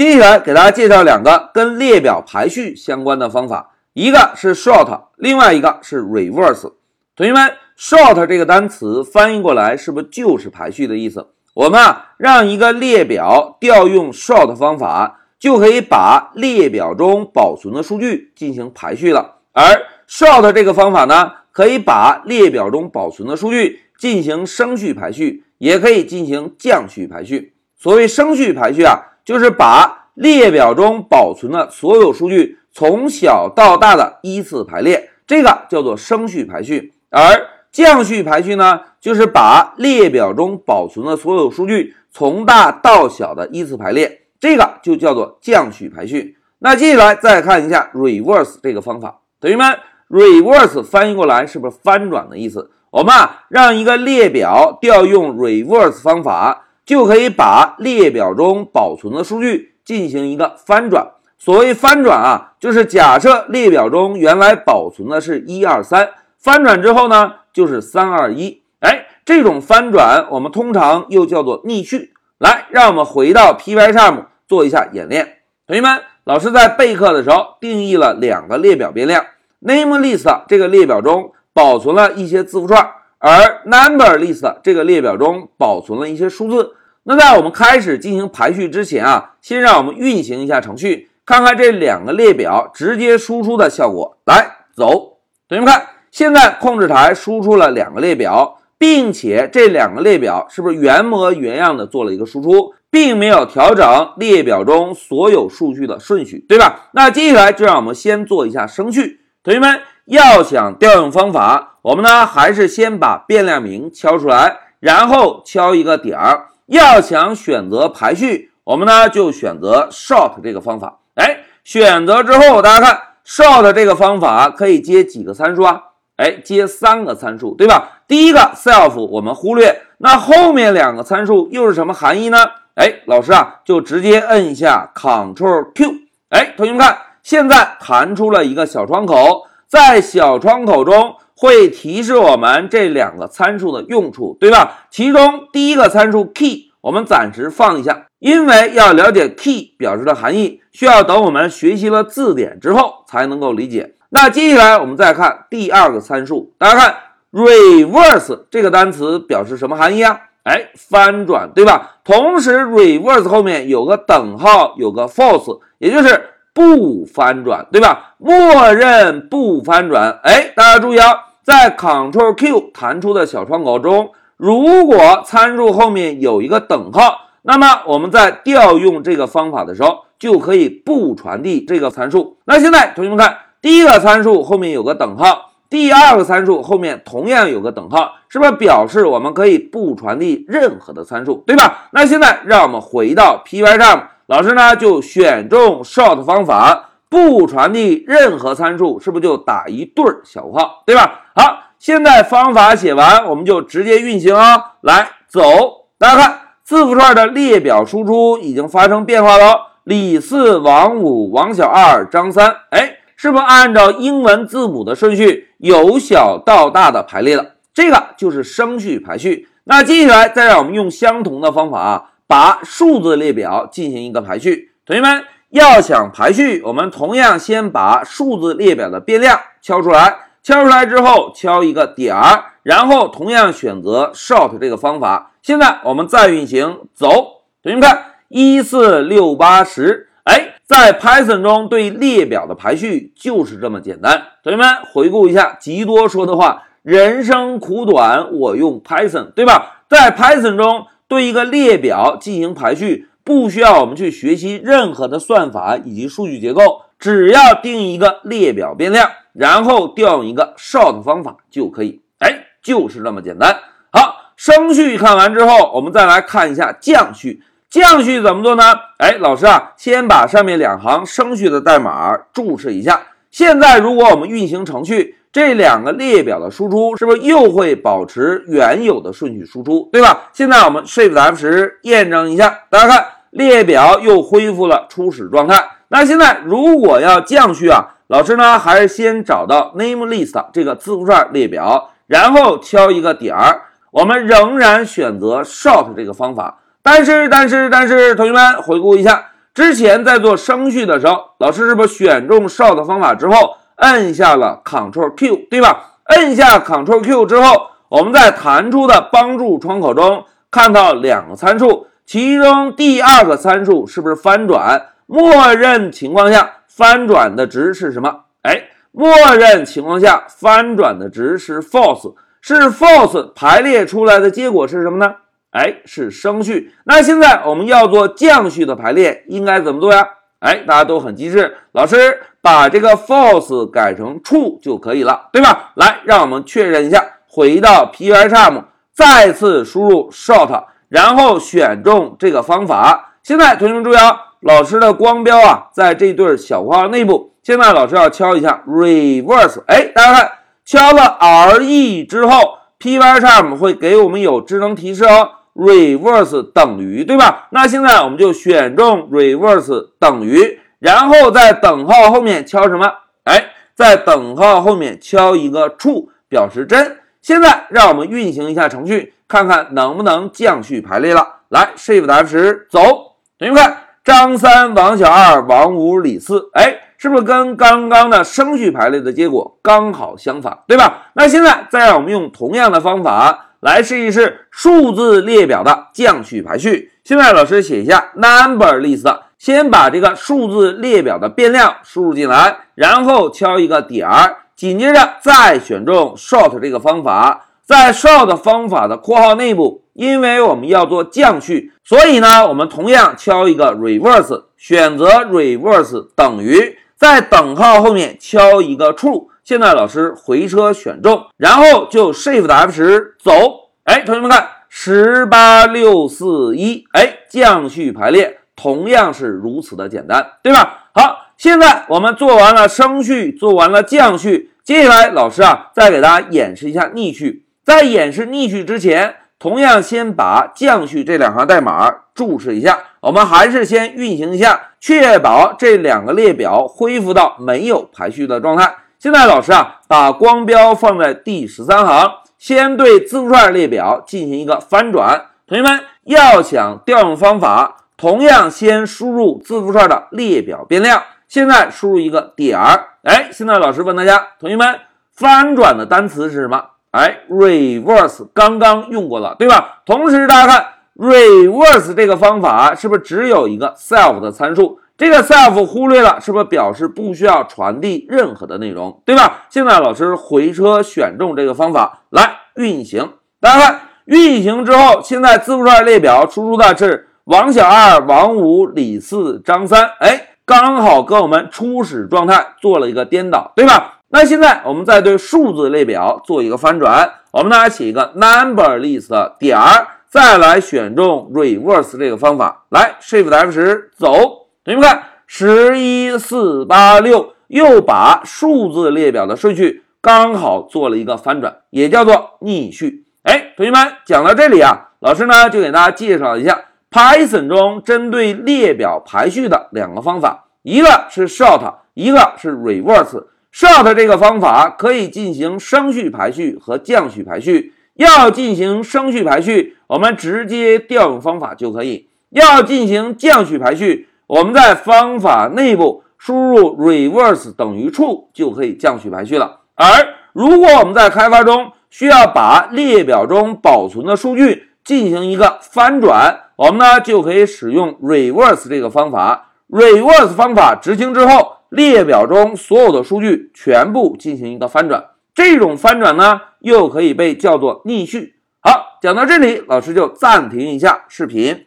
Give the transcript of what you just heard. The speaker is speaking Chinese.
接下来给大家介绍两个跟列表排序相关的方法，一个是 sort，另外一个是 reverse。同学们，sort 这个单词翻译过来是不是就是排序的意思？我们啊，让一个列表调用 sort 方法，就可以把列表中保存的数据进行排序了。而 sort 这个方法呢，可以把列表中保存的数据进行升序排序，也可以进行降序排序。所谓升序排序啊，就是把列表中保存的所有数据从小到大的依次排列，这个叫做升序排序。而降序排序呢，就是把列表中保存的所有数据从大到小的依次排列，这个就叫做降序排序。那接下来再看一下 reverse 这个方法，同学们，reverse 翻译过来是不是翻转的意思？我们啊，让一个列表调用 reverse 方法。就可以把列表中保存的数据进行一个翻转。所谓翻转啊，就是假设列表中原来保存的是一二三，翻转之后呢，就是三二一。哎，这种翻转我们通常又叫做逆序。来，让我们回到 Pycharm 做一下演练。同学们，老师在备课的时候定义了两个列表变量，NameList 这个列表中保存了一些字符串，而 NumberList 这个列表中保存了一些数字。那在我们开始进行排序之前啊，先让我们运行一下程序，看看这两个列表直接输出的效果。来，走，同学们看，现在控制台输出了两个列表，并且这两个列表是不是原模原样的做了一个输出，并没有调整列表中所有数据的顺序，对吧？那接下来就让我们先做一下升序。同学们要想调用方法，我们呢还是先把变量名敲出来，然后敲一个点儿。要想选择排序，我们呢就选择 short 这个方法。哎，选择之后，大家看 short 这个方法可以接几个参数啊？哎，接三个参数，对吧？第一个 self 我们忽略，那后面两个参数又是什么含义呢？哎，老师啊就直接摁一下 Ctrl Q。哎，同学们看，现在弹出了一个小窗口，在小窗口中。会提示我们这两个参数的用处，对吧？其中第一个参数 key，我们暂时放一下，因为要了解 key 表示的含义，需要等我们学习了字典之后才能够理解。那接下来我们再看第二个参数，大家看 reverse 这个单词表示什么含义啊？哎，翻转，对吧？同时 reverse 后面有个等号，有个 false，也就是不翻转，对吧？默认不翻转。哎，大家注意啊！在 Ctrl Q 弹出的小窗口中，如果参数后面有一个等号，那么我们在调用这个方法的时候，就可以不传递这个参数。那现在同学们看，第一个参数后面有个等号，第二个参数后面同样有个等号，是不是表示我们可以不传递任何的参数，对吧？那现在让我们回到 Pycharm，老师呢就选中 Short 方法。不传递任何参数，是不是就打一对小括号，对吧？好，现在方法写完，我们就直接运行啊。来，走，大家看字符串的列表输出已经发生变化了。李四、王五、王小二、张三，哎，是不是按照英文字母的顺序由小到大的排列了？这个就是升序排序。那接下来再让我们用相同的方法啊，把数字列表进行一个排序，同学们。要想排序，我们同样先把数字列表的变量敲出来，敲出来之后敲一个点儿，然后同样选择 short 这个方法。现在我们再运行，走，同学们看，一四六八十，哎，在 Python 中对列表的排序就是这么简单。同学们回顾一下吉多说的话：“人生苦短，我用 Python，对吧？”在 Python 中对一个列表进行排序。不需要我们去学习任何的算法以及数据结构，只要定一个列表变量，然后调用一个 short 方法就可以。哎，就是这么简单。好，升序看完之后，我们再来看一下降序。降序怎么做呢？哎，老师啊，先把上面两行升序的代码注释一下。现在如果我们运行程序，这两个列表的输出是不是又会保持原有的顺序输出，对吧？现在我们 Shift F 十验证一下，大家看。列表又恢复了初始状态。那现在如果要降序啊，老师呢还是先找到 name list 这个字符串列表，然后敲一个点儿。我们仍然选择 short 这个方法。但是，但是，但是，同学们回顾一下，之前在做升序的时候，老师是不是选中 short 方法之后，摁下了 Ctrl Q，对吧？摁下 Ctrl Q 之后，我们在弹出的帮助窗口中看到两个参数，其中第二个参数是不是翻转？默认情况下翻转的值是什么？哎，默认情况下翻转的值是 false，是 false 排列出来的结果是什么呢？哎，是升序。那现在我们要做降序的排列，应该怎么做呀？哎，大家都很机智，老师把这个 false 改成 true 就可以了，对吧？来，让我们确认一下，回到 Pycharm，再次输入 short 然后选中这个方法。现在同学们注意啊，老师的光标啊，在这对小括号内部。现在老师要敲一下 reverse，哎，大家看，敲了 R E 之后，Pycharm 会给我们有智能提示哦。reverse 等于对吧？那现在我们就选中 reverse 等于，然后在等号后面敲什么？哎，在等号后面敲一个 true 表示真。现在让我们运行一下程序，看看能不能降序排列了。来，Shift F10 走，同学们看，张三、王小二、王五、李四，哎，是不是跟刚刚的升序排列的结果刚好相反，对吧？那现在再让我们用同样的方法。来试一试数字列表的降序排序。现在老师写一下 number list，先把这个数字列表的变量输入进来，然后敲一个点儿，紧接着再选中 short 这个方法，在 short 方法的括号内部，因为我们要做降序，所以呢，我们同样敲一个 reverse，选择 reverse 等于，在等号后面敲一个 true。现在老师回车选中，然后就 Shift F 十走。哎，同学们看，十八六四一，哎，降序排列同样是如此的简单，对吧？好，现在我们做完了升序，做完了降序，接下来老师啊，再给大家演示一下逆序。在演示逆序之前，同样先把降序这两行代码注释一下。我们还是先运行一下，确保这两个列表恢复到没有排序的状态。现在老师啊，把光标放在第十三行，先对字符串列表进行一个翻转。同学们要想调用方法，同样先输入字符串的列表变量。现在输入一个点儿，哎，现在老师问大家，同学们翻转的单词是什么？哎，reverse 刚刚用过了，对吧？同时大家看 reverse 这个方法是不是只有一个 self 的参数？这个 self 忽略了，是不是表示不需要传递任何的内容，对吧？现在老师回车选中这个方法来运行，大家看运行之后，现在字符串列表输出的是王小二、王五、李四、张三，哎，刚好跟我们初始状态做了一个颠倒，对吧？那现在我们再对数字列表做一个翻转，我们呢写一个 number list 点儿，再来选中 reverse 这个方法，来 Shift F 十走。同学们看，十一四八六又把数字列表的顺序刚好做了一个翻转，也叫做逆序。哎，同学们讲到这里啊，老师呢就给大家介绍一下 Python 中针对列表排序的两个方法，一个是 sort，一个是 reverse。Short 这个方法可以进行升序排序和降序排序。要进行升序排序，我们直接调用方法就可以；要进行降序排序。我们在方法内部输入 reverse 等于 true 就可以降序排序了。而如果我们在开发中需要把列表中保存的数据进行一个翻转，我们呢就可以使用 reverse 这个方法。reverse 方法执行之后，列表中所有的数据全部进行一个翻转。这种翻转呢，又可以被叫做逆序。好，讲到这里，老师就暂停一下视频。